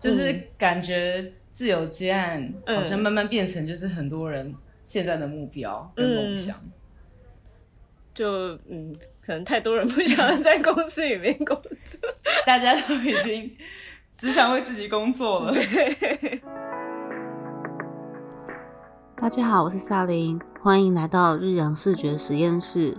就是感觉自由接案好像慢慢变成就是很多人现在的目标跟梦想。就嗯，可能太多人不想在公司里面工作，大家都已经只想为自己工作了。大家好，我是萨琳，欢迎来到日阳视觉实验室。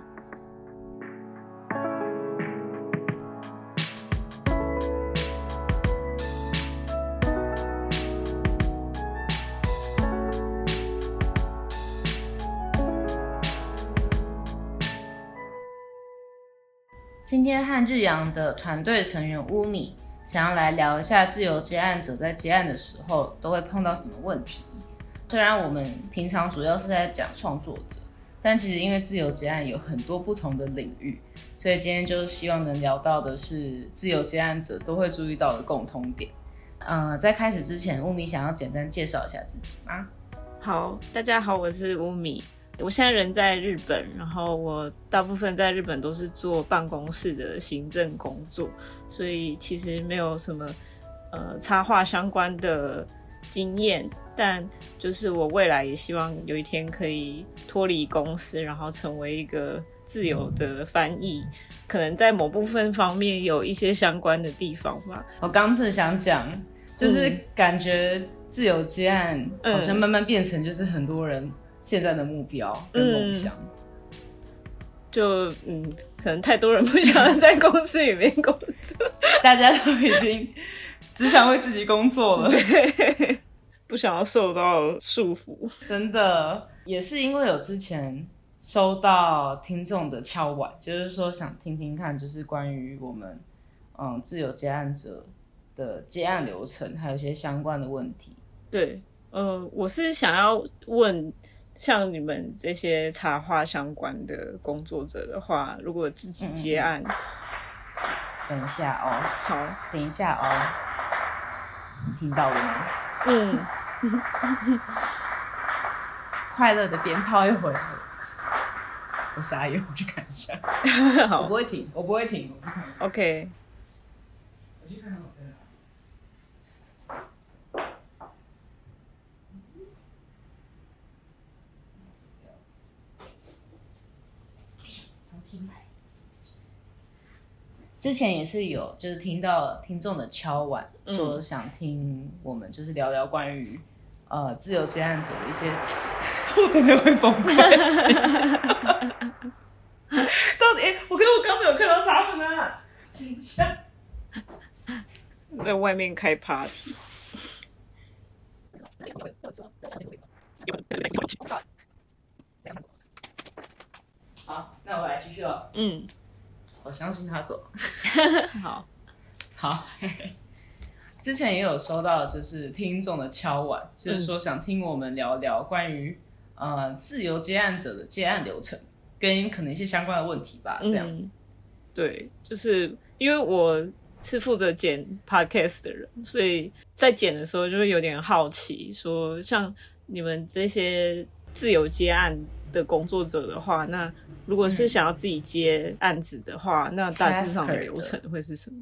和日阳的团队成员乌米想要来聊一下自由接案者在接案的时候都会碰到什么问题。虽然我们平常主要是在讲创作者，但其实因为自由接案有很多不同的领域，所以今天就是希望能聊到的是自由接案者都会注意到的共通点。呃，在开始之前，乌米想要简单介绍一下自己吗？好，大家好，我是乌米。我现在人在日本，然后我大部分在日本都是做办公室的行政工作，所以其实没有什么呃插画相关的经验。但就是我未来也希望有一天可以脱离公司，然后成为一个自由的翻译，可能在某部分方面有一些相关的地方吧。我刚正想讲，就是感觉自由接案好像慢慢变成就是很多人。现在的目标跟梦想，就嗯，可能太多人不想在公司里面工作，大家都已经只想为自己工作了，不想要受到束缚。真的，也是因为有之前收到听众的敲碗，就是说想听听看，就是关于我们嗯自由接案者的接案流程，还有一些相关的问题。对，呃，我是想要问。像你们这些插画相关的工作者的话，如果自己接案，等一下哦，好，等一下哦，你听到了吗？嗯，快乐的鞭炮一回，我傻眼，我去看一下。好，我不会停，我不会停，OK。之前也是有，就是听到听众的敲碗，说想听我们就是聊聊关于呃自由接案者的一些，我真的会崩溃。到底，我可是我刚才有看到他们呢。等一下，在外面开 party。好，那我来继续了。嗯。我相信他走。好，好。之前也有收到，就是听众的敲碗，就是说想听我们聊聊关于呃自由接案者的接案流程，跟可能一些相关的问题吧。这样。对，就是因为我是负责剪 podcast 的人，所以在剪的时候就会有点好奇，说像你们这些自由接案的工作者的话，那。如果是想要自己接案子的话，那大致上的流程会是什么？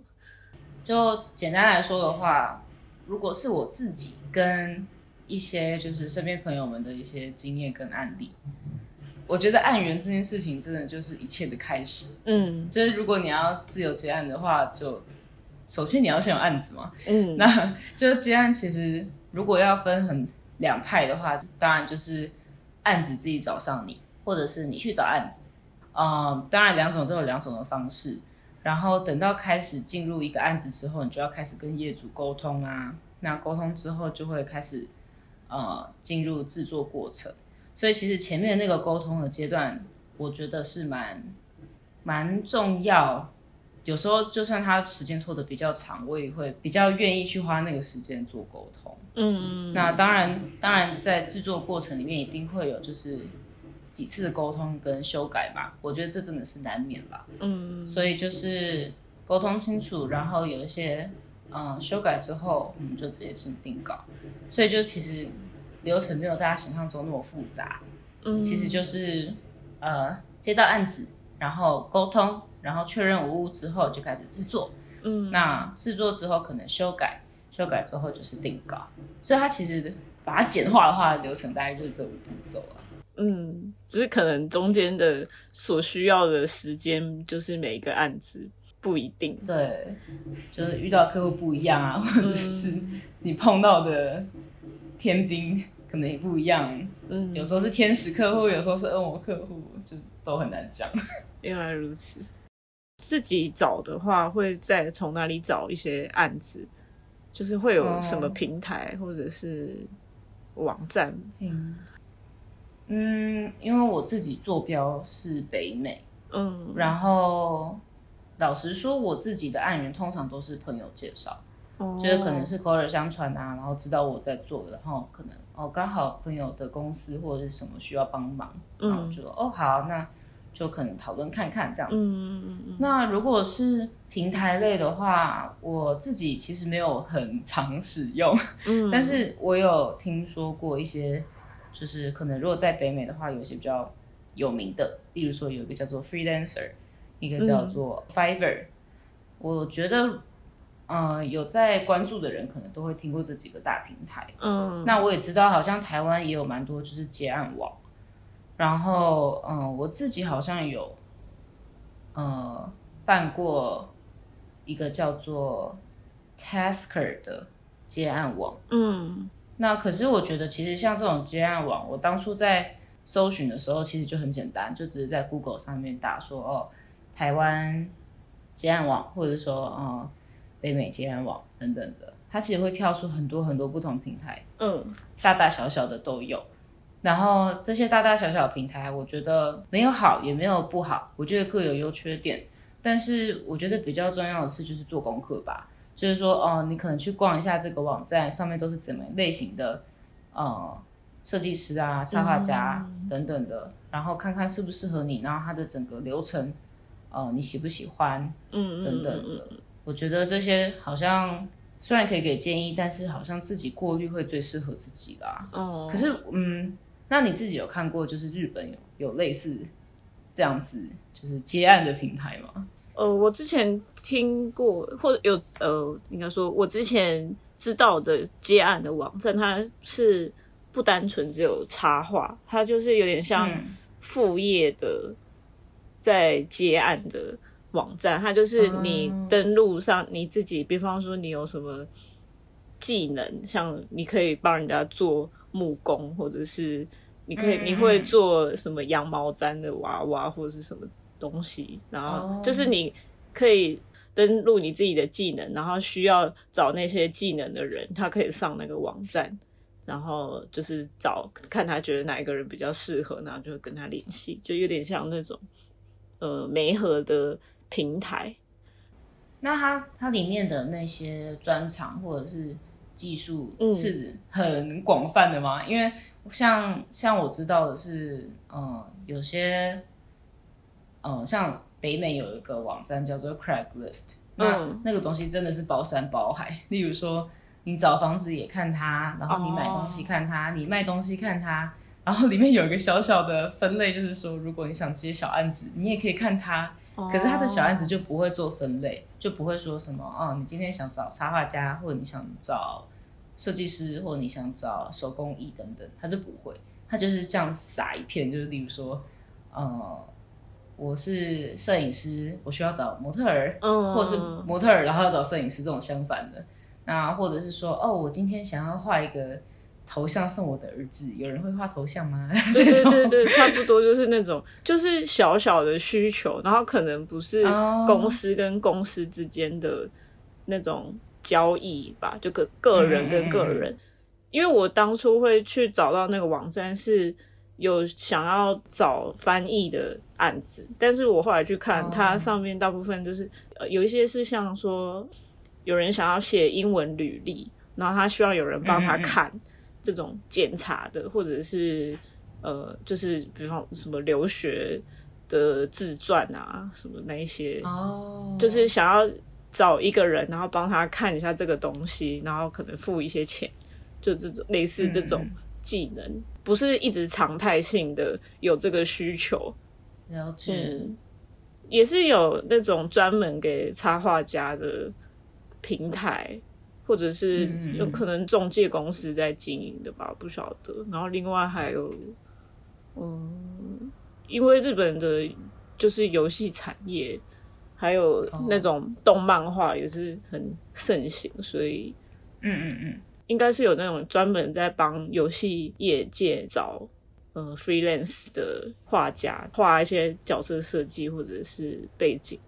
就简单来说的话，如果是我自己跟一些就是身边朋友们的一些经验跟案例，我觉得案源这件事情真的就是一切的开始。嗯，就是如果你要自由接案的话，就首先你要先有案子嘛。嗯，那就接案其实如果要分很两派的话，当然就是案子自己找上你，或者是你去找案子。嗯，当然两种都有两种的方式。然后等到开始进入一个案子之后，你就要开始跟业主沟通啊。那沟通之后就会开始呃进入制作过程。所以其实前面那个沟通的阶段，我觉得是蛮蛮重要。有时候就算他时间拖得比较长，我也会比较愿意去花那个时间做沟通。嗯嗯。那当然，当然在制作过程里面一定会有就是。几次的沟通跟修改吧，我觉得这真的是难免了。嗯，所以就是沟通清楚，然后有一些嗯修改之后，我们就直接进定稿。所以就其实流程没有大家想象中那么复杂。嗯，其实就是呃接到案子，然后沟通，然后确认无误之后就开始制作。嗯，那制作之后可能修改。修改之后就是定稿，所以它其实把它简化的话，流程大概就是这五步骤啊。嗯，只是可能中间的所需要的时间，就是每一个案子不一定。对，就是遇到客户不一样啊，或者是 你碰到的天兵可能也不一样。嗯，有时候是天使客户，有时候是恶魔客户，就都很难讲。原来如此。自己找的话，会再从哪里找一些案子？就是会有什么平台或者是网站？嗯，嗯，因为我自己坐标是北美，嗯，然后老实说，我自己的案源通常都是朋友介绍，就是可能是口耳相传啊，然后知道我在做，然后可能哦刚好朋友的公司或者是什么需要帮忙，然后就说哦好那。就可能讨论看看这样子。嗯嗯嗯。那如果是平台类的话，我自己其实没有很常使用。嗯。但是我有听说过一些，就是可能如果在北美的话，有一些比较有名的，例如说有一个叫做 Freelancer，一个叫做 Fiverr。我觉得，嗯，有在关注的人可能都会听过这几个大平台。嗯。那我也知道，好像台湾也有蛮多就是接案网。然后，嗯，我自己好像有，呃，办过一个叫做 Tasker 的接案网。嗯，那可是我觉得，其实像这种接案网，我当初在搜寻的时候，其实就很简单，就只是在 Google 上面打说，哦，台湾接案网，或者说，呃，北美接案网等等的，它其实会跳出很多很多不同平台，嗯，大大小小的都有。然后这些大大小小的平台，我觉得没有好也没有不好，我觉得各有优缺点。但是我觉得比较重要的是就是做功课吧，就是说哦，你可能去逛一下这个网站，上面都是怎么类型的，呃，设计师啊、插画家等等的，然后看看适不适合你，然后它的整个流程，呃，你喜不喜欢，嗯等等的。我觉得这些好像虽然可以给建议，但是好像自己过滤会最适合自己啦。哦，可是嗯。那你自己有看过，就是日本有有类似这样子，就是接案的平台吗？呃，我之前听过，或者有呃，应该说，我之前知道的接案的网站，它是不单纯只有插画，它就是有点像副业的在接案的网站。它就是你登录上你自己，比方说你有什么技能，像你可以帮人家做。木工，或者是你可以，你会做什么羊毛毡的娃娃，或者是什么东西？然后就是你可以登录你自己的技能，然后需要找那些技能的人，他可以上那个网站，然后就是找看他觉得哪一个人比较适合，然后就跟他联系，就有点像那种呃媒合的平台。那它它里面的那些专长，或者是。技术是很广泛的吗？因为像像我知道的是，嗯，有些，嗯，像北美有一个网站叫做 Craigslist，那那个东西真的是包山包海。例如说，你找房子也看它，然后你买东西看它，你卖东西看它，然后里面有一个小小的分类，就是说，如果你想接小案子，你也可以看它。可是他的小案子就不会做分类，就不会说什么哦，你今天想找插画家，或者你想找设计师，或者你想找手工艺等等，他就不会，他就是这样撒一片，就是例如说，呃，我是摄影师，我需要找模特儿，嗯或者是模特儿，然后要找摄影师这种相反的，那或者是说，哦，我今天想要画一个。头像送我的儿子，有人会画头像吗？对对 对对，差不多就是那种，就是小小的需求，然后可能不是公司跟公司之间的那种交易吧，就个个人跟个人。因为我当初会去找到那个网站，是有想要找翻译的案子，但是我后来去看，它上面大部分就是呃有一些是像说有人想要写英文履历，然后他需要有人帮他看。这种检查的，或者是呃，就是比方什么留学的自传啊，什么那一些，哦，就是想要找一个人，然后帮他看一下这个东西，然后可能付一些钱，就这种类似这种技能，不是一直常态性的有这个需求。了解，也是有那种专门给插画家的平台。或者是有可能中介公司在经营的吧，不晓得。然后另外还有，嗯，因为日本的就是游戏产业，还有哦那种动漫画也是很盛行，所以嗯嗯嗯，应该是有那种专门在帮游戏业界找呃 freelance 的画家画一些角色设计或者是背景，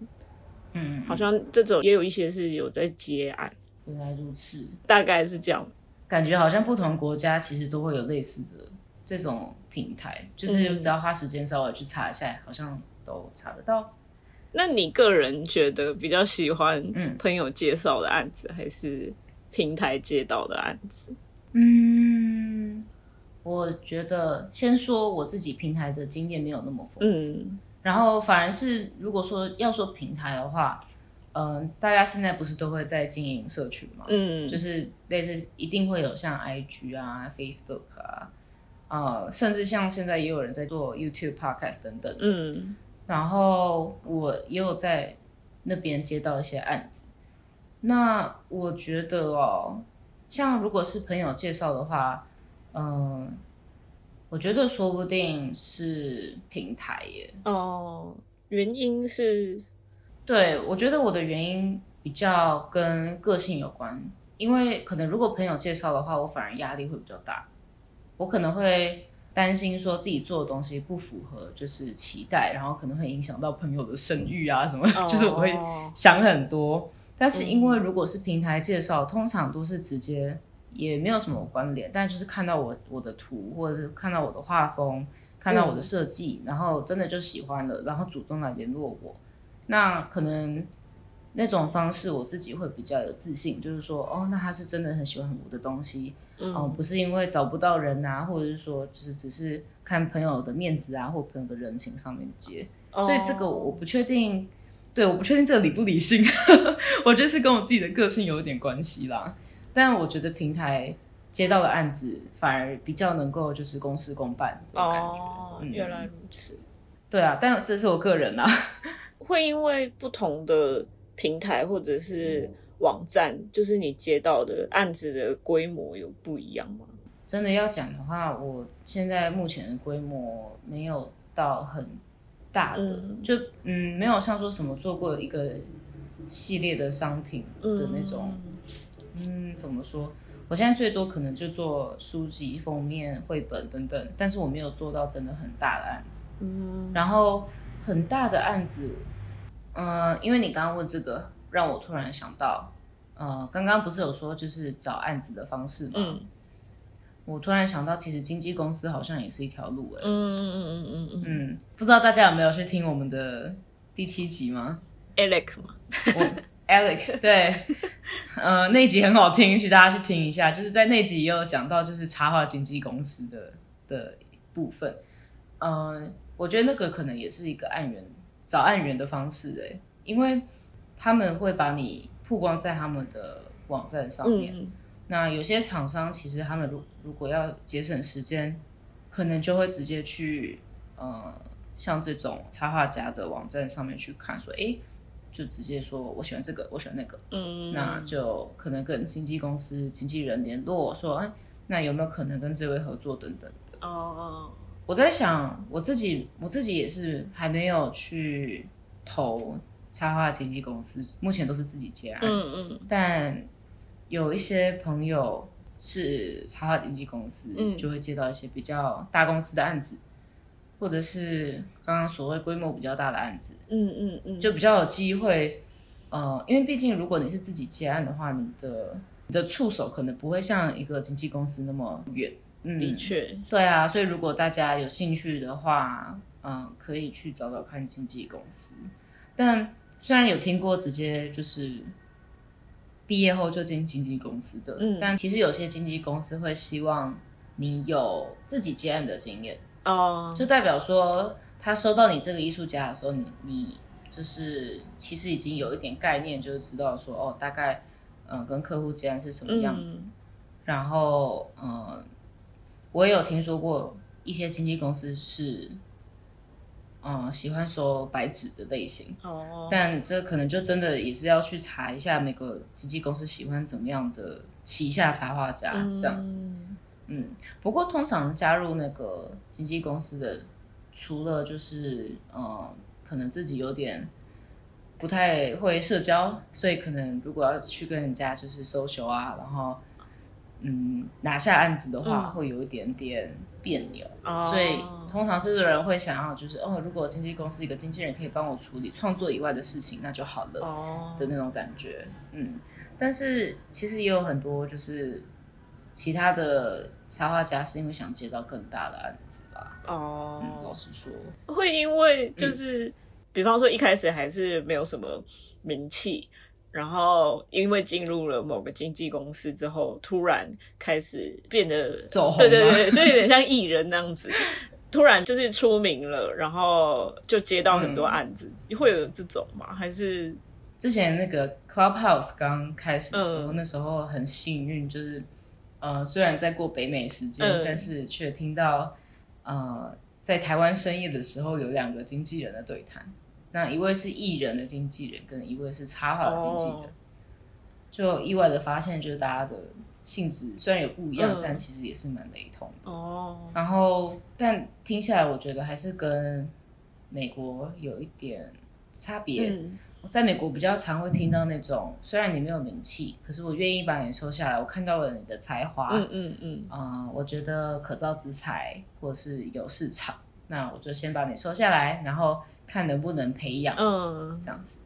嗯嗯，好像这种也有一些是有在接案，原来如此。大概是这样。感觉好像不同国家其实都会有类似的这种平台，就是只要花时间稍微去查一下，好像都查得到。那你个人觉得比较喜欢嗯朋友介绍的案子，还是平台接到的案子？嗯，我觉得先说我自己平台的经验没有那么丰富，嗯然后反而是如果说要说平台的话，嗯、大家现在不是都会在经营社群嘛，嗯，就是类似一定会有像 IG 啊、Facebook 啊，呃，甚至像现在也有人在做 YouTube、Podcast 等等。嗯然后我也有在那边接到一些案子。那我觉得哦，像如果是朋友介绍的话，嗯、我觉得说不定是平台耶。哦，原因是对，我觉得我的原因比较跟个性有关，因为可能如果朋友介绍的话，我反而压力会比较大，我可能会担心说自己做的东西不符合就是期待，然后可能会影响到朋友的声誉啊什么，就是我会哦想很多。但是因为如果是平台介绍，通常都是直接也没有什么关联，但就是看到我我的图，或者是看到我的画风，看到我的设计，然后真的就喜欢了，然后主动来联络我。那可能那种方式我自己会比较有自信，就是说，哦，那他是真的很喜欢我的东西，哦、不是因为找不到人啊，或者是说就是只是看朋友的面子啊，或朋友的人情上面接。所以这个我不确定，对，我不确定这个理不理性，我觉得是跟我自己的个性有一点关系啦。但我觉得平台接到的案子反而比较能够就是公事公办的感觉。哦，嗯原来如此。对啊，但这是我个人啦。会因为不同的平台或者是网站，就是你接到的案子的规模有不一样吗？真的要讲的话，我现在目前的规模没有到很大的，嗯就嗯没有像说什么做过一个系列的商品的那种，嗯怎么说？我现在最多可能就做书籍封面、绘本等等，但是我没有做到真的很大的案子。嗯然后很大的案子，嗯、因为你刚刚问这个，让我突然想到，呃，刚刚不是有说就是找案子的方式吗？嗯我突然想到，其实经纪公司好像也是一条路哎、嗯嗯嗯嗯嗯嗯，不知道大家有没有去听我们的第七集吗？，Alec 吗，我 Alec 对，呃，那集很好听，请大家去听一下。就是在那集也有讲到，就是插画经纪公司的的部分。嗯、我觉得那个可能也是一个案源找案源的方式哎、因为他们会把你曝光在他们的网站上面。嗯那有些厂商其实他们如如果要节省时间，可能就会直接去呃像这种插画家的网站上面去看，说诶，就直接说我喜欢这个，我喜欢那个，嗯，那就可能跟经纪公司经纪人联络说，哎，那有没有可能跟这位合作等等的。哦我在想，我自己我自己也是还没有去投插画经纪公司，目前都是自己接案。嗯嗯但有一些朋友是插画经纪公司，嗯就会接到一些比较大公司的案子，或者是刚刚所谓规模比较大的案子，嗯嗯嗯，就比较有机会。呃，因为毕竟如果你是自己接案的话，你的你的触手可能不会像一个经纪公司那么远。嗯，的确，对啊，所以如果大家有兴趣的话，嗯，可以去找找看经纪公司。但虽然有听过直接就是毕业后就进经纪公司的，嗯。但其实有些经纪公司会希望你有自己接案的经验，哦，就代表说他收到你这个艺术家的时候，你你就是其实已经有一点概念，就是知道说哦，大概嗯、呃跟客户接案是什么样子。嗯。然后，嗯，我也有听说过一些经纪公司是嗯喜欢说白纸的类型。哦，但这可能就真的也是要去查一下每个经纪公司喜欢怎么样的旗下插画家这样子。嗯嗯，不过通常加入那个经纪公司的，除了就是呃，可能自己有点不太会社交，所以可能如果要去跟人家就是 social 啊，然后嗯拿下案子的话，嗯会有一点点别扭。哦。所以通常这个人会想要就是哦，如果经纪公司一个经纪人可以帮我处理创作以外的事情，那就好了。哦。的那种感觉，嗯，但是其实也有很多就是其他的插画家是因为想接到更大的案子吧，嗯，老哦，实说，会因为嗯。就是，比方说一开始还是没有什么名气，然后因为进入了某个经纪公司之后，突然开始变得走红对对对，就有点像艺人那样子。突然就是出名了，然后就接到很多案子，会有这种吗？还是？之前那个 Clubhouse 刚开始的时候，嗯。那时候很幸运，就是呃，虽然在过北美时间，嗯。但是却听到呃，在台湾深夜的时候有两个经纪人的对谈，那一位是艺人的经纪人，跟一位是插画的经纪人，哦就意外的发现，就是大家的性质虽然有不一样，嗯但其实也是蛮雷同的。哦，然后，但听下来，我觉得还是跟美国有一点差别。嗯我在美国比较常会听到那种，虽然你没有名气，可是我愿意把你收下来，我看到了你的才华，嗯嗯嗯，嗯，我觉得可造之才或是有市场，那我就先把你收下来，然后看能不能培养。嗯这样子。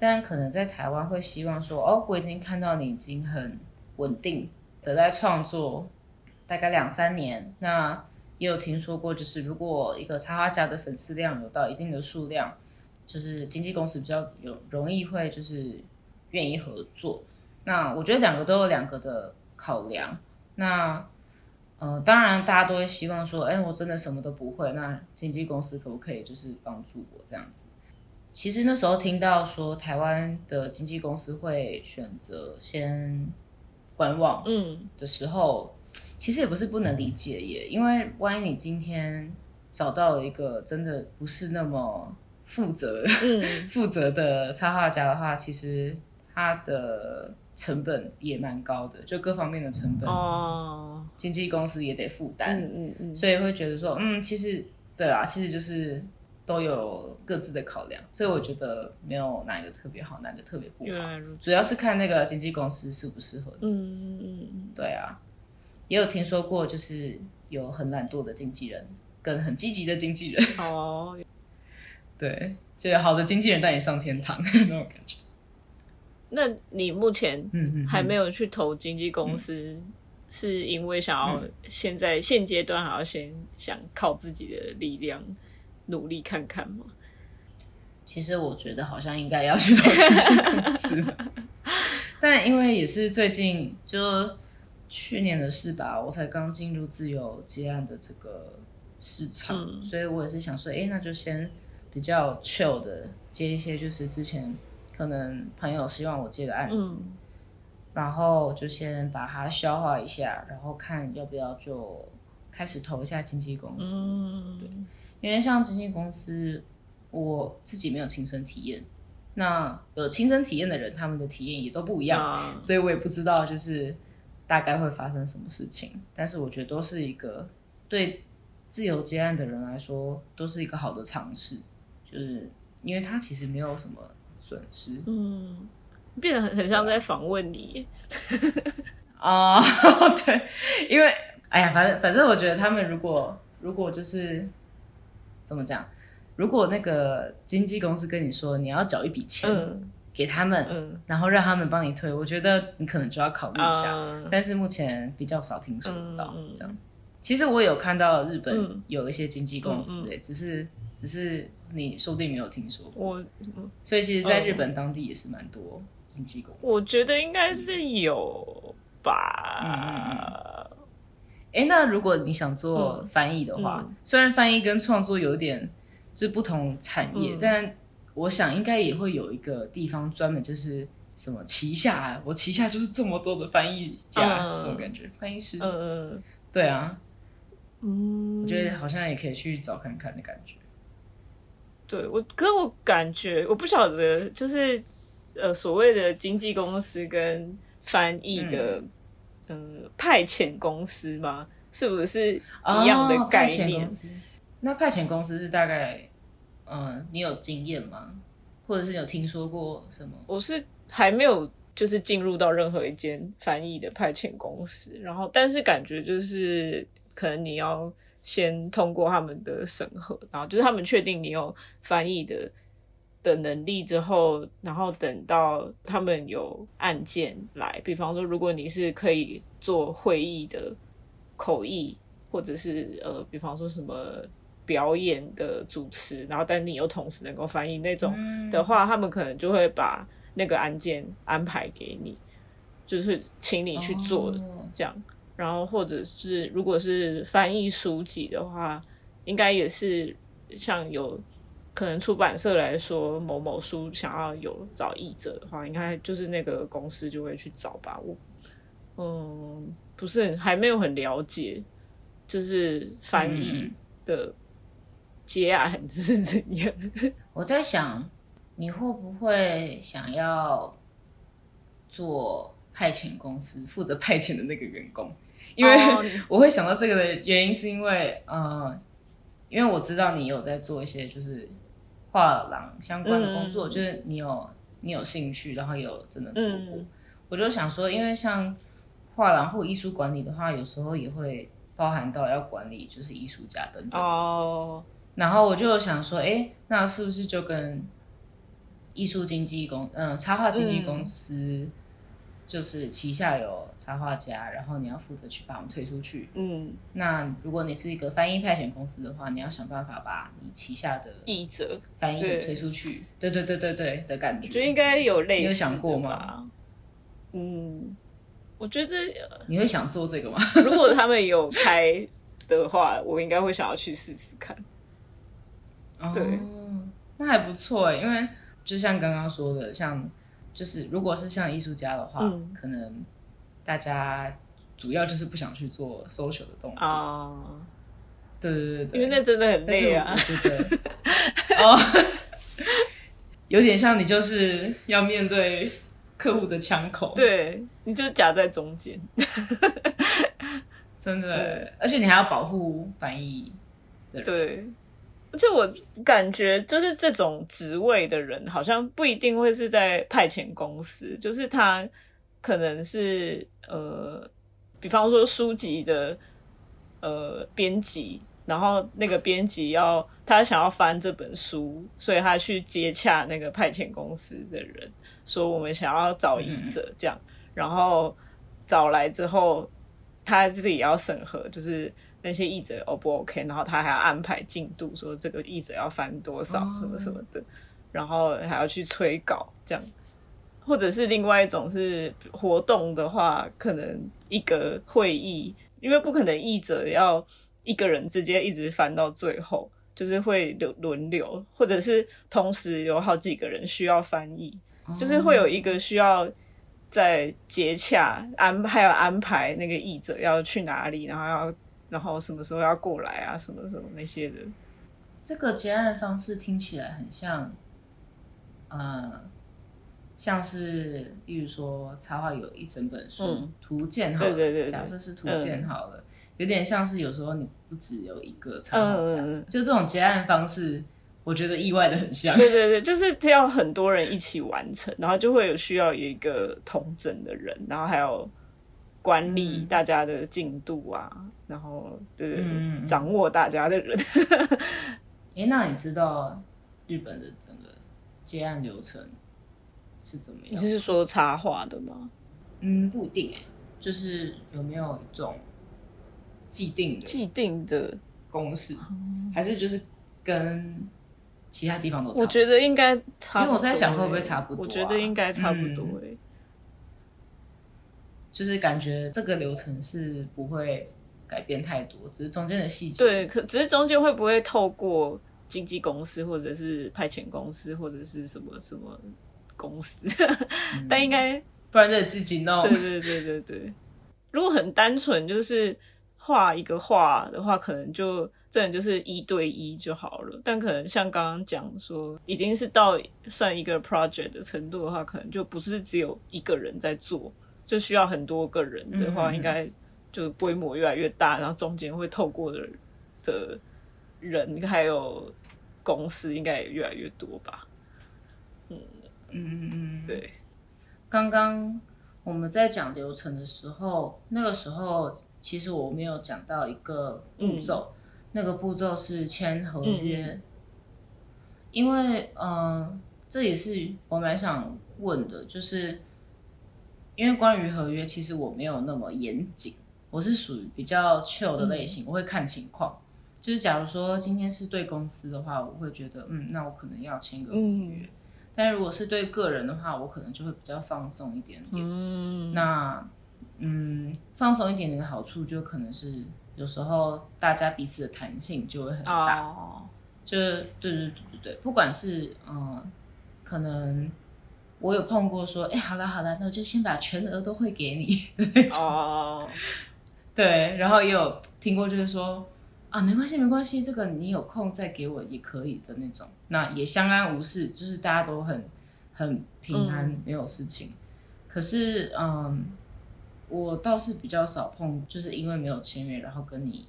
但可能在台湾会希望说，哦，我已经看到你已经很稳定的在创作，大概两三年。那也有听说过，就是如果一个插画家的粉丝量有到一定的数量，就是经纪公司比较有容易会就是愿意合作。那我觉得两个都有两个的考量。那呃，当然大家都会希望说，哎，我真的什么都不会，那经纪公司可不可以就是帮助我这样子？其实那时候听到说台湾的经纪公司会选择先观望嗯的时候，其实也不是不能理解耶，因为万一你今天找到了一个真的不是那么负责、嗯负责的插画家的话，其实他的成本也蛮高的，就各方面的成本，哦，经纪公司也得负担。嗯嗯嗯，所以会觉得说，嗯，其实对啦，其实就是都有各自的考量，所以我觉得没有哪一个特别好，哪一个特别不好，主要是看那个经纪公司适不适合你。嗯嗯嗯。对啊，也有听说过，就是有很懒惰的经纪人跟很积极的经纪人，嗯，哦，对，就有好的经纪人带你上天堂那种感觉。那你目前嗯嗯，还没有去投经纪公司，是因为想要现在现阶段还要先想靠自己的力量努力看看吗？其实我觉得好像应该要去投经纪公司，但因为也是最近就去年的事吧，我才刚进入自由接案的这个市场，嗯。所以我也是想说，哎、那就先比较 chill 的接一些就是之前可能朋友希望我接个案子，嗯。然后就先把它消化一下，然后看要不要就开始投一下经纪公司。嗯。因为像经纪公司，我自己没有亲身体验，那有亲身体验的人，他们的体验也都不一样，啊。所以我也不知道就是大概会发生什么事情。但是我觉得都是一个对自由接案的人来说，都是一个好的尝试，就是因为他其实没有什么损失嗯，变得很很像在访问你，啊、对，因为哎呀，反正反正我觉得他们如果如果就是怎么讲，如果那个经纪公司跟你说你要缴一笔钱、嗯给他们，嗯然后让他们帮你退，我觉得你可能就要考虑一下。啊但是目前比较少听说到、这样。其实我有看到日本嗯。有一些经纪公司、嗯欸，只是只是你说不定没有听说过。我所以其实，在嗯日本当地也是蛮多经纪公司。我觉得应该是有嗯吧，哎，那如果你想做嗯。翻译的话，嗯。虽然翻译跟创作有点就是不同产业，嗯。但我想应该也会有一个地方专门就是什么旗下，我旗下就是这么多的翻译家、嗯。这种感觉，翻译师。嗯。对啊，嗯，我觉得好像也可以去找看看的感觉。对我，可是我感觉我不晓得，就是呃，所谓的经纪公司跟翻译的，嗯、呃，派遣公司吗？是不是一样的哦概念？那派遣公司是大概，嗯，你有经验吗？或者是有听说过什么？我是还没有就是进入到任何一间翻译的派遣公司，然后但是感觉就是可能你要先通过他们的审核，然后就是他们确定你有翻译的的能力之后，然后等到他们有案件来，比方说如果你是可以做会议的口译，或者是呃，比方说什么。表演的主持，然后但你又同时能够翻译那种的话，他们可能就会把那个案件安排给你，就是请你去做这样。然后或者是如果是翻译书籍的话，应该也是像有可能出版社来说，某某书想要有找译者的话，应该就是那个公司就会去找吧。我嗯，不是很还没有很了解，就是翻译嗯的接案 是怎样。我在想，你会不会想要做派遣公司，负责派遣的那个员工？因为、哦我会想到这个的原因，是因为，呃，因为我知道你有在做一些就是画廊相关的工作，嗯就是你有你有兴趣，然后有真的做过。嗯我就想说，因为像画廊或艺术管理的话，有时候也会包含到要管理就是艺术家等等。哦，然后我就想说，哎，那是不是就跟艺术经纪公，嗯，插画经纪公司，就是旗下有插画家，然后你要负责去把我们推出去。嗯，那如果你是一个翻译派遣公司的话，你要想办法把你旗下的译者，翻译对推出去。对对对对对的感觉。我觉得应该有类似，你有想过吗？吗？嗯，我觉得呃你会想做这个吗？如果他们有开的话，我应该会想要去试试看。对哦，那还不错欸，因为就像刚刚说的，像就是如果是像艺术家的话，嗯可能大家主要就是不想去做 social 的动作。哦，对对对对，因为那真的很累啊哦，有点像你就是要面对客户的枪口，，对，你就夹在中间。真的，而且你还要保护翻译的人。对，而且我感觉就是这种职位的人，好像不一定会是在派遣公司，就是他可能是呃，比方说书籍的呃编辑，然后那个编辑要他想要翻这本书，所以他去接洽那个派遣公司的人，说我们想要找译者这样，然后找来之后，他自己也要审核，就是那些译者 O 不 OK，然后他还要安排进度，说这个译者要翻多少什么什么的，然后还要去催稿这样。或者是另外一种是活动的话，可能一个会议，因为不可能译者要一个人直接一直翻到最后，就是会轮轮流，或者是同时有好几个人需要翻译，就是会有一个需要在接洽安还有安排那个译者要去哪里，然后要然后什么时候要过来啊，什么什么那些的。这个结案方式听起来很像，呃，像是例如说插画有一整本书、嗯。图鉴好了，对对假设是图鉴好了，有点像是有时候你不只有一个插画家，嗯嗯嗯。就这种结案方式，我觉得意外的很像。对对对，就是要很多人一起完成，然后就会有需要有一个同整的人，然后还有管理大家的进度啊，然后对嗯掌握大家的人。哎、那你知道日本的整个结案流程是怎么样？你是说插画的吗？嗯，不一定哎、就是有没有一种既定的既定的，公式，还是就是跟其他地方都差不多？我觉得应该差不多欸。因为我在想会不会差不多啊我觉得应该差不多就是感觉这个流程是不会改变太多，只是中间的细节。对，可只是中间会不会透过经纪公司，或者是派遣公司，或者是什么什么公司？但应该不然就自己弄。对对对对对。如果很单纯，就是画一个画的话，可能就真的就是一对一就好了。但可能像刚刚讲说，已经是到算一个 project 的程度的话，可能就不是只有一个人在做，就需要很多个人的话，应该就规模越来越大，然后中间会透过的的人还有公司应该也越来越多吧。嗯嗯嗯，对，刚刚我们在讲流程的时候，那个时候其实我没有讲到一个步骤，那个步骤是签合约。因为嗯、呃这也是我蛮想问的，就是因为关于合约，其实我没有那么严谨，我是属于比较 chill 的类型，我会看情况。就是假如说今天是对公司的话，我会觉得嗯，那我可能要签个合约。但如果是对个人的话，我可能就会比较放松一点点。嗯，那嗯，放松一点点的好处就可能是有时候大家彼此的弹性就会很大。哦，就是对对对对对，不管是嗯，可能我有碰过说，哎、好了好了，那我就先把全额都汇给你。哦，对，然后也有听过就是说啊，没关系没关系，这个你有空再给我也可以的那种，那也相安无事，就是大家都很很平安，没有事情。可是嗯，我倒是比较少碰，就是因为没有签约，然后跟你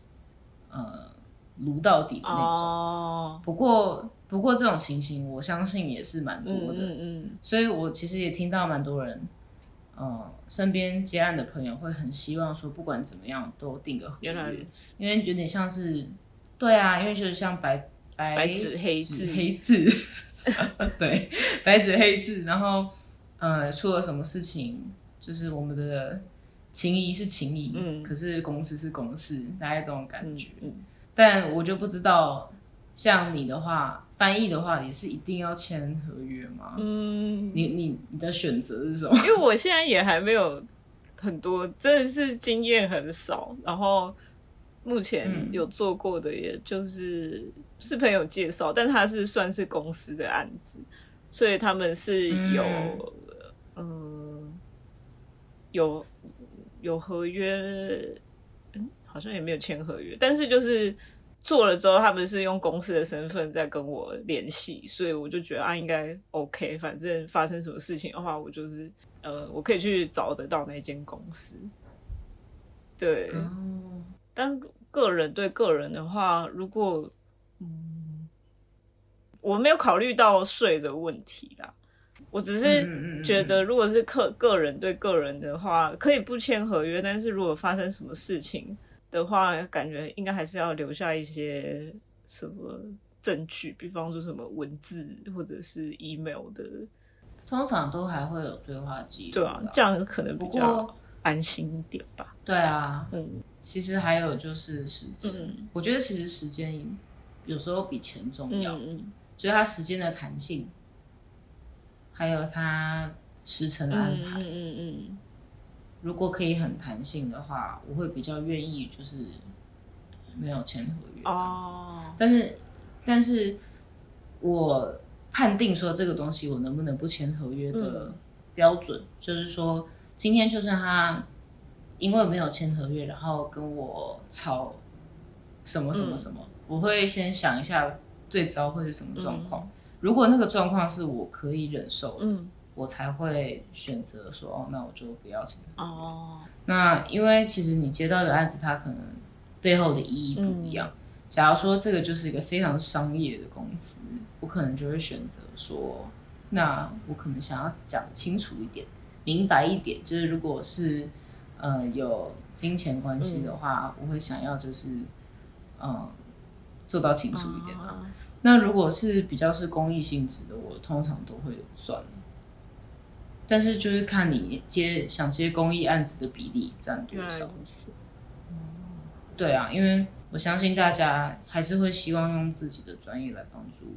呃撸到底的那种。哦，不过不过这种情形，我相信也是蛮多嗯的。嗯嗯，所以我其实也听到蛮多人，呃，身边接案的朋友会很希望说，不管怎么样都定个合约，原来，因为有点像是，对啊，因为就是像白白白纸黑字黑字，对，白纸黑字，然后呃，出了什么事情，就是我们的情谊是情谊，嗯可是公司是公司，大概这种感嗯觉。嗯，但我就不知道，像你的话，翻译的话也是一定要签合约吗？嗯，你你你的选择是什么？因为我现在也还没有很多，真的是经验很少，然后目前嗯有做过的，也就是、是朋友介绍，但他是算是公司的案子，所以他们是有嗯、有有合约，嗯，好像也没有签合约，但是就是。做了之后，他们是用公司的身份在跟我联系，所以我就觉得啊，应该 OK。反正发生什么事情的话，我就是呃，我可以去找得到那间公司。对，哦，但个人对个人的话，如果嗯，我没有考虑到税的问题啦，我只是嗯觉得，如果是个个人对个人的话，可以不签合约，但是如果发生什么事情的话，感觉应该还是要留下一些什么证据，比方说什么文字或者是 email 的，通常都还会有对话记录对啊啦，这样可能比不较安心一点吧。对啊，嗯其实还有就是时间，嗯我觉得其实时间有时候比钱重嗯要，嗯就是它时间的弹性，还有它时程的安排。嗯嗯嗯如果可以很弹性的话，我会比较愿意就是没有签合约这样子。哦，但是，但是我判定说这个东西我能不能不签合约的标准，就是说今天就算他因为没有签合约，然后跟我吵什么什么什么，我会先想一下最糟会是什么状况。如果那个状况是我可以忍受的，嗯我才会选择说哦，那我就不要钱。哦，那因为其实你接到的案子，它可能背后的意义不一样。假如说这个就是一个非常商业的公司，我可能就会选择说，那我可能想要讲清楚一点，明白一点。就是如果是呃有金钱关系的话，我会想要就是嗯做到清楚一点啊。那如果是比较是公益性质的，我通常都会算了。但是就是看你接想接公益案子的比例占多少。对啊，因为我相信大家还是会希望用自己的专业来帮助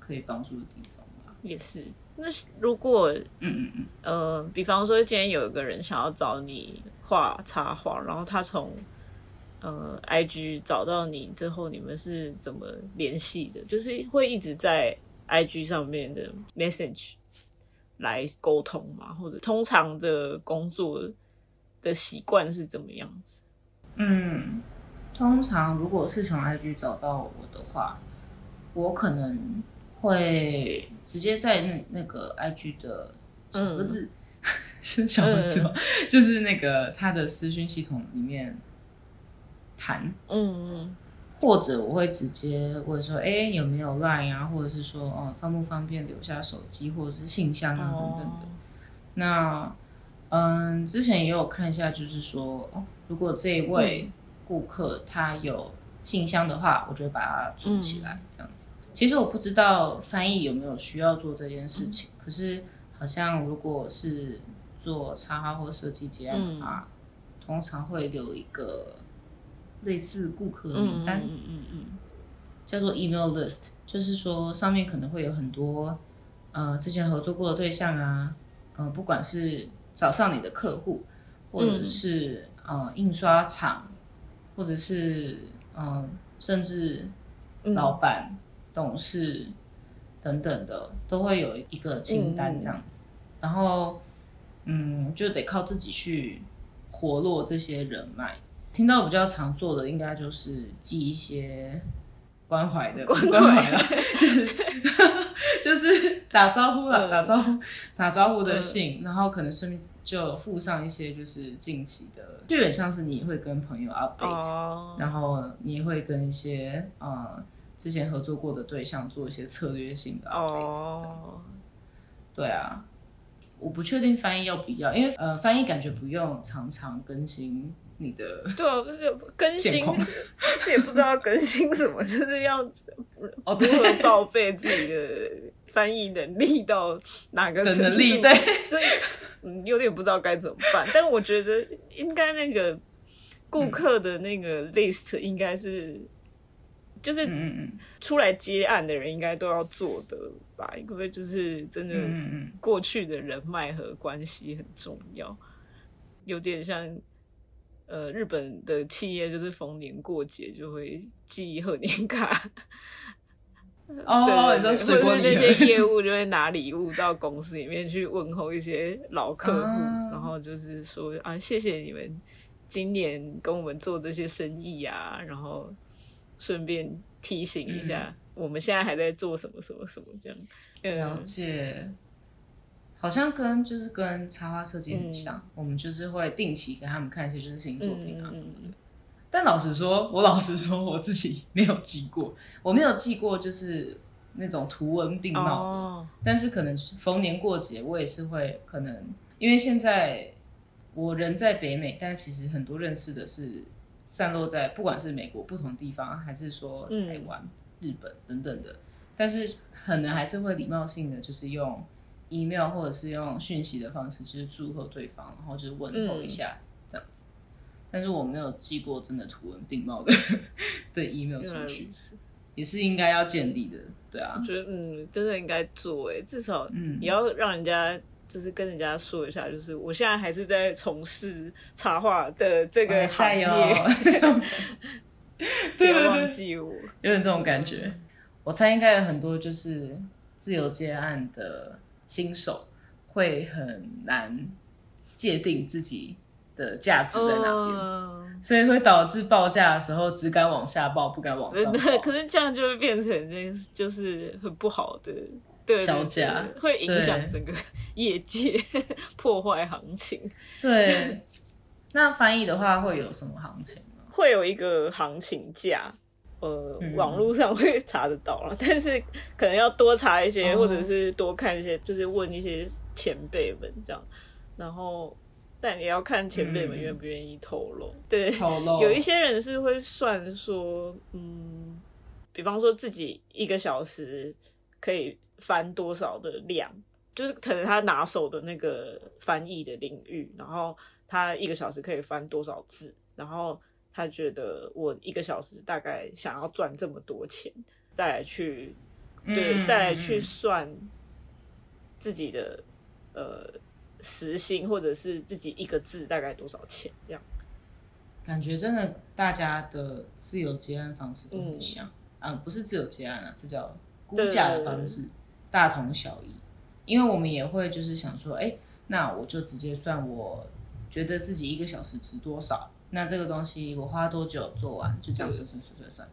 可以帮助的地方吧。也是。那如果嗯嗯嗯，呃，比方说今天有一个人想要找你画插画，然后他从呃 IG 找到你之后，你们是怎么联系的？就是会一直在 IG 上面的 message 来沟通嘛？或者通常的工作的习惯是怎么样子？嗯，通常如果是从 IG 找到我的话，我可能会直接在那那个 IG 的小盒子，是小盒子吗？就是那个他的私讯系统里面谈，嗯或者我会直接问说，哎、有没有 Line 啊，或者是说，哦，方不方便留下手机或者是信箱啊、等等的。哦那嗯，之前也有看一下，就是说，哦，如果这一位顾客他有信箱的话，我就把它存起来，这样子。其实我不知道翻译有没有需要做这件事情，可是好像如果是做插画或设计结案的话，通常会留一个类似顾客名单，嗯嗯嗯嗯。叫做 email list，就是说上面可能会有很多呃之前合作过的对象啊，呃不管是找上你的客户，或者是、呃印刷厂，或者是呃甚至老板、董事等等的，都会有一个清单这样子，然后嗯就得靠自己去活络这些人脉。听到比较常做的，应该就是寄一些关怀的关怀。关怀啦，就是就是打招呼啦，嗯。打招呼打招呼的信，然后可能顺便就附上一些就是近期的，就有点像是你会跟朋友 update，、哦，然后你也会跟一些呃之前合作过的对象做一些策略性的 update，、哦，对啊。我不确定翻译要不要，因为呃，翻译感觉不用常常更新你的对啊，就是更新是也不知道更新什么，就是要哦，如何报备自己的翻译能力到哪个的程度，能力，对，这嗯有点不知道该怎么办。但我觉得应该那个顾客的那个 list 应该是，就是出来接案的人应该都要做的吧？因为就是真的过去的人脉和关系很重要，有点像。呃，日本的企业就是逢年过节就会寄贺年卡，哦，对你说对水果礼或者是那些业务就会拿礼物到公司里面去问候一些老客户，啊。然后就是说啊，谢谢你们今年跟我们做这些生意啊，然后顺便提醒一下，我们现在还在做什么什么什么这样。了嗯，解，好像跟就是跟插画设计很嗯像，我们就是会定期给他们看一些就是新作品啊嗯什么的。但老实说，我老实说，我自己没有记过，我没有记过就是那种图文并茂的。哦，但是可能逢年过节，我也是会可能，因为现在我人在北美，但其实很多认识的是散落在不管是美国不同地方，还是说嗯台湾、日本等等的，但是可能还是会礼貌性的，就是用 email 或者是用讯息的方式，就是祝贺对方，然后就是问候一下、这样子。但是我没有寄过真的图文并茂的 的 email 出去，也是应该要建立的，对啊我，觉得嗯，真的应该做诶，至少嗯也要让人家。就是跟人家说一下，就是我现在还是在从事插画的这个行业！不要忘记我。有点这种感觉。我猜应该有很多就是自由接案的新手会很难界定自己的价值在哪边，嗯，所以会导致报价的时候只敢往下报，不敢往上报，可。是这样就会变成那个就是很不好的。对对销价会影响整个业界，破坏行情。对，那翻译的话会有什么行情吗？会有一个行情价，呃，嗯网络上会查得到了，但是可能要多查一些，哦。或者是多看一些，就是问一些前辈们这样，然后但也要看前辈们嗯愿不愿意透露。对，有一些人是会算说，嗯，比方说自己一个小时可以翻多少的量，就是可能他拿手的那个翻译的领域，然后他一个小时可以翻多少字，然后他觉得我一个小时大概想要赚这么多钱，再来去对，嗯再来去嗯算自己的呃时薪，或者是自己一个字大概多少钱这样。感觉真的大家的自由结案方式都很像，啊，不是自由结案啊，这叫估价的方式，大同小异。因为我们也会就是想说，哎、那我就直接算我觉得自己一个小时值多少，那这个东西我花多久做完，就这样算算算算算。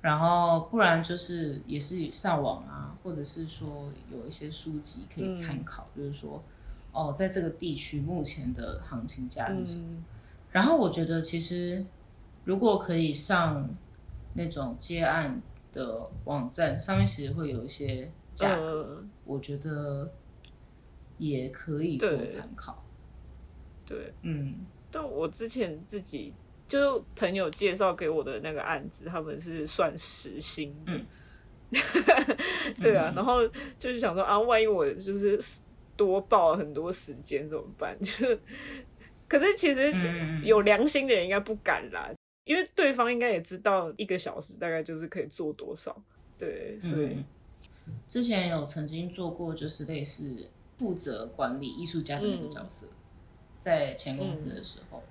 然后不然就是也是上网啊，或者是说有一些书籍可以参考，就是说哦，在这个地区目前的行情价是什么。嗯然后我觉得其实如果可以上那种接案的网站，上面其实会有一些价格，嗯，我觉得也可以做参考。对。嗯但我之前自己就是朋友介绍给我的那个案子，他们是算时薪的，嗯。对啊，然后就是想说啊，万一我就是多报很多时间怎么办？就可是其实有良心的人应该不敢啦，因为对方应该也知道一个小时大概就是可以做多少，对，所以嗯。之前有曾经做过，就是类似负责管理艺术家的那个角色，在前公司的时候，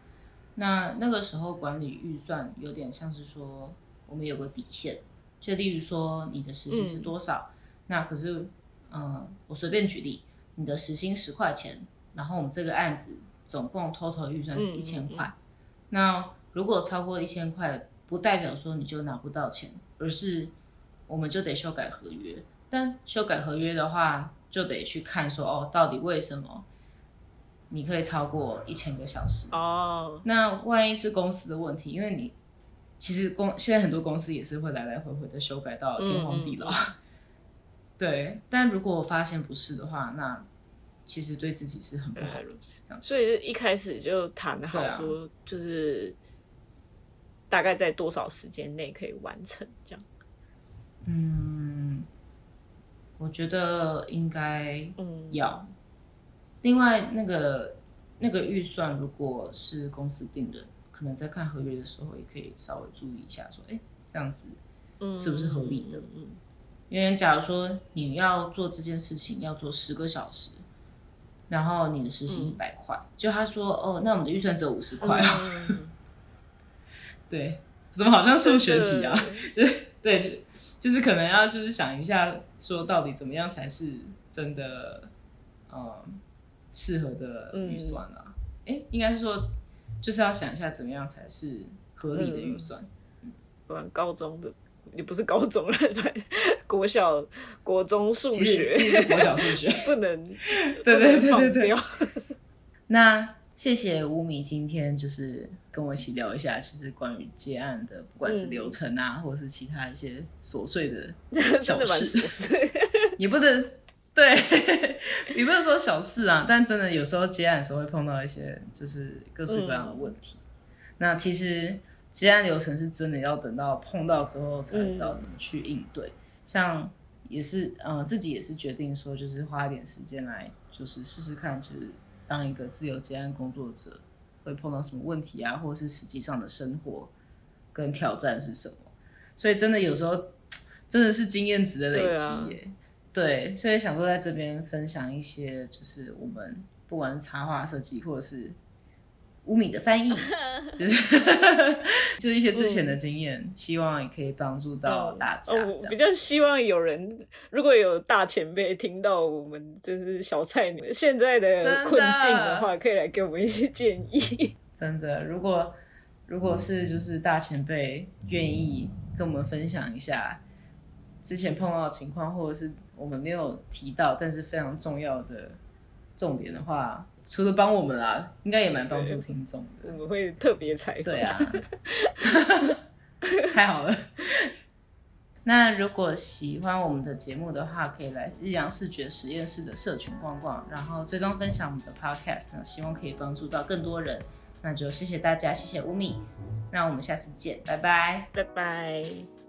那那个时候管理预算有点像是说，我们有个底线，就例如说你的时薪是多少，那可是，嗯，我随便举例，你的时薪十块钱，然后我们这个案子总共 total 预算是嗯一千块，那如果超过一千块，不代表说你就拿不到钱，而是我们就得修改合约。但修改合约的话，就得去看说哦，到底为什么你可以超过一千个小时？哦，那万一是公司的问题，因为你其实公现在很多公司也是会来来回回的修改到天荒地老。对，但如果我发现不是的话，那其实对自己是很不好的。这样所以一开始就谈好说，就是大概在多少时间内可以完成这样。嗯，我觉得应该嗯，要。另外，那个那个预算如果是公司定的，可能在看合约的时候也可以稍微注意一下，说，哎，这样子嗯是不是合理的？嗯嗯因为假如说你要做这件事情要做十个小时，然后你的时薪一百块，就他说哦，那我们的预算只有五十块。啊，嗯。对，怎么好像数学题啊？对 就是对，就就是可能要就是想一下，说到底怎么样才是真的，嗯，适合的预算啊？哎、应该是说就是要想一下怎么样才是合理的预算。不然高中的也不是高中了，国小、国中数学其实国小数学。不能对对对对。那谢谢吴米今天就是跟我一起聊一下，就是关于接案的，不管是流程啊，或者是其他一些琐碎的小真的蛮事，琐碎。也不能对，也不是说小事啊，但真的有时候接案的时候会碰到一些就是各式各样的问题。那其实接案流程是真的要等到碰到之后才知道怎么去应对，像也是呃自己也是决定说，就是花一点时间来就是试试看，就是当一个自由接案工作者会碰到什么问题啊，或者是实际上的生活跟挑战是什么。所以真的有时候 真的是经验值的累积耶。对，所以想说在这边分享一些，就是我们不管是插画设计或者是五米的翻译，就是就是一些之前的经验，希望也可以帮助到大家。哦，我比较希望有人，如果有大前辈听到我们就是小菜鸟现在的困境的话，可以来给我们一些建议。真的，如果如果是就是大前辈愿意跟我们分享一下之前碰到的情况，或者是我们没有提到但是非常重要的重点的话，除了帮我们啦，应该也蛮帮助听众的。我们会特别采访。对啊，太好了。那如果喜欢我们的节目的话，可以来日阳视觉实验室的社群逛逛，然后最终分享我们的 podcast 呢，希望可以帮助到更多人。那就谢谢大家，谢谢乌米，那我们下次见，拜拜。拜拜。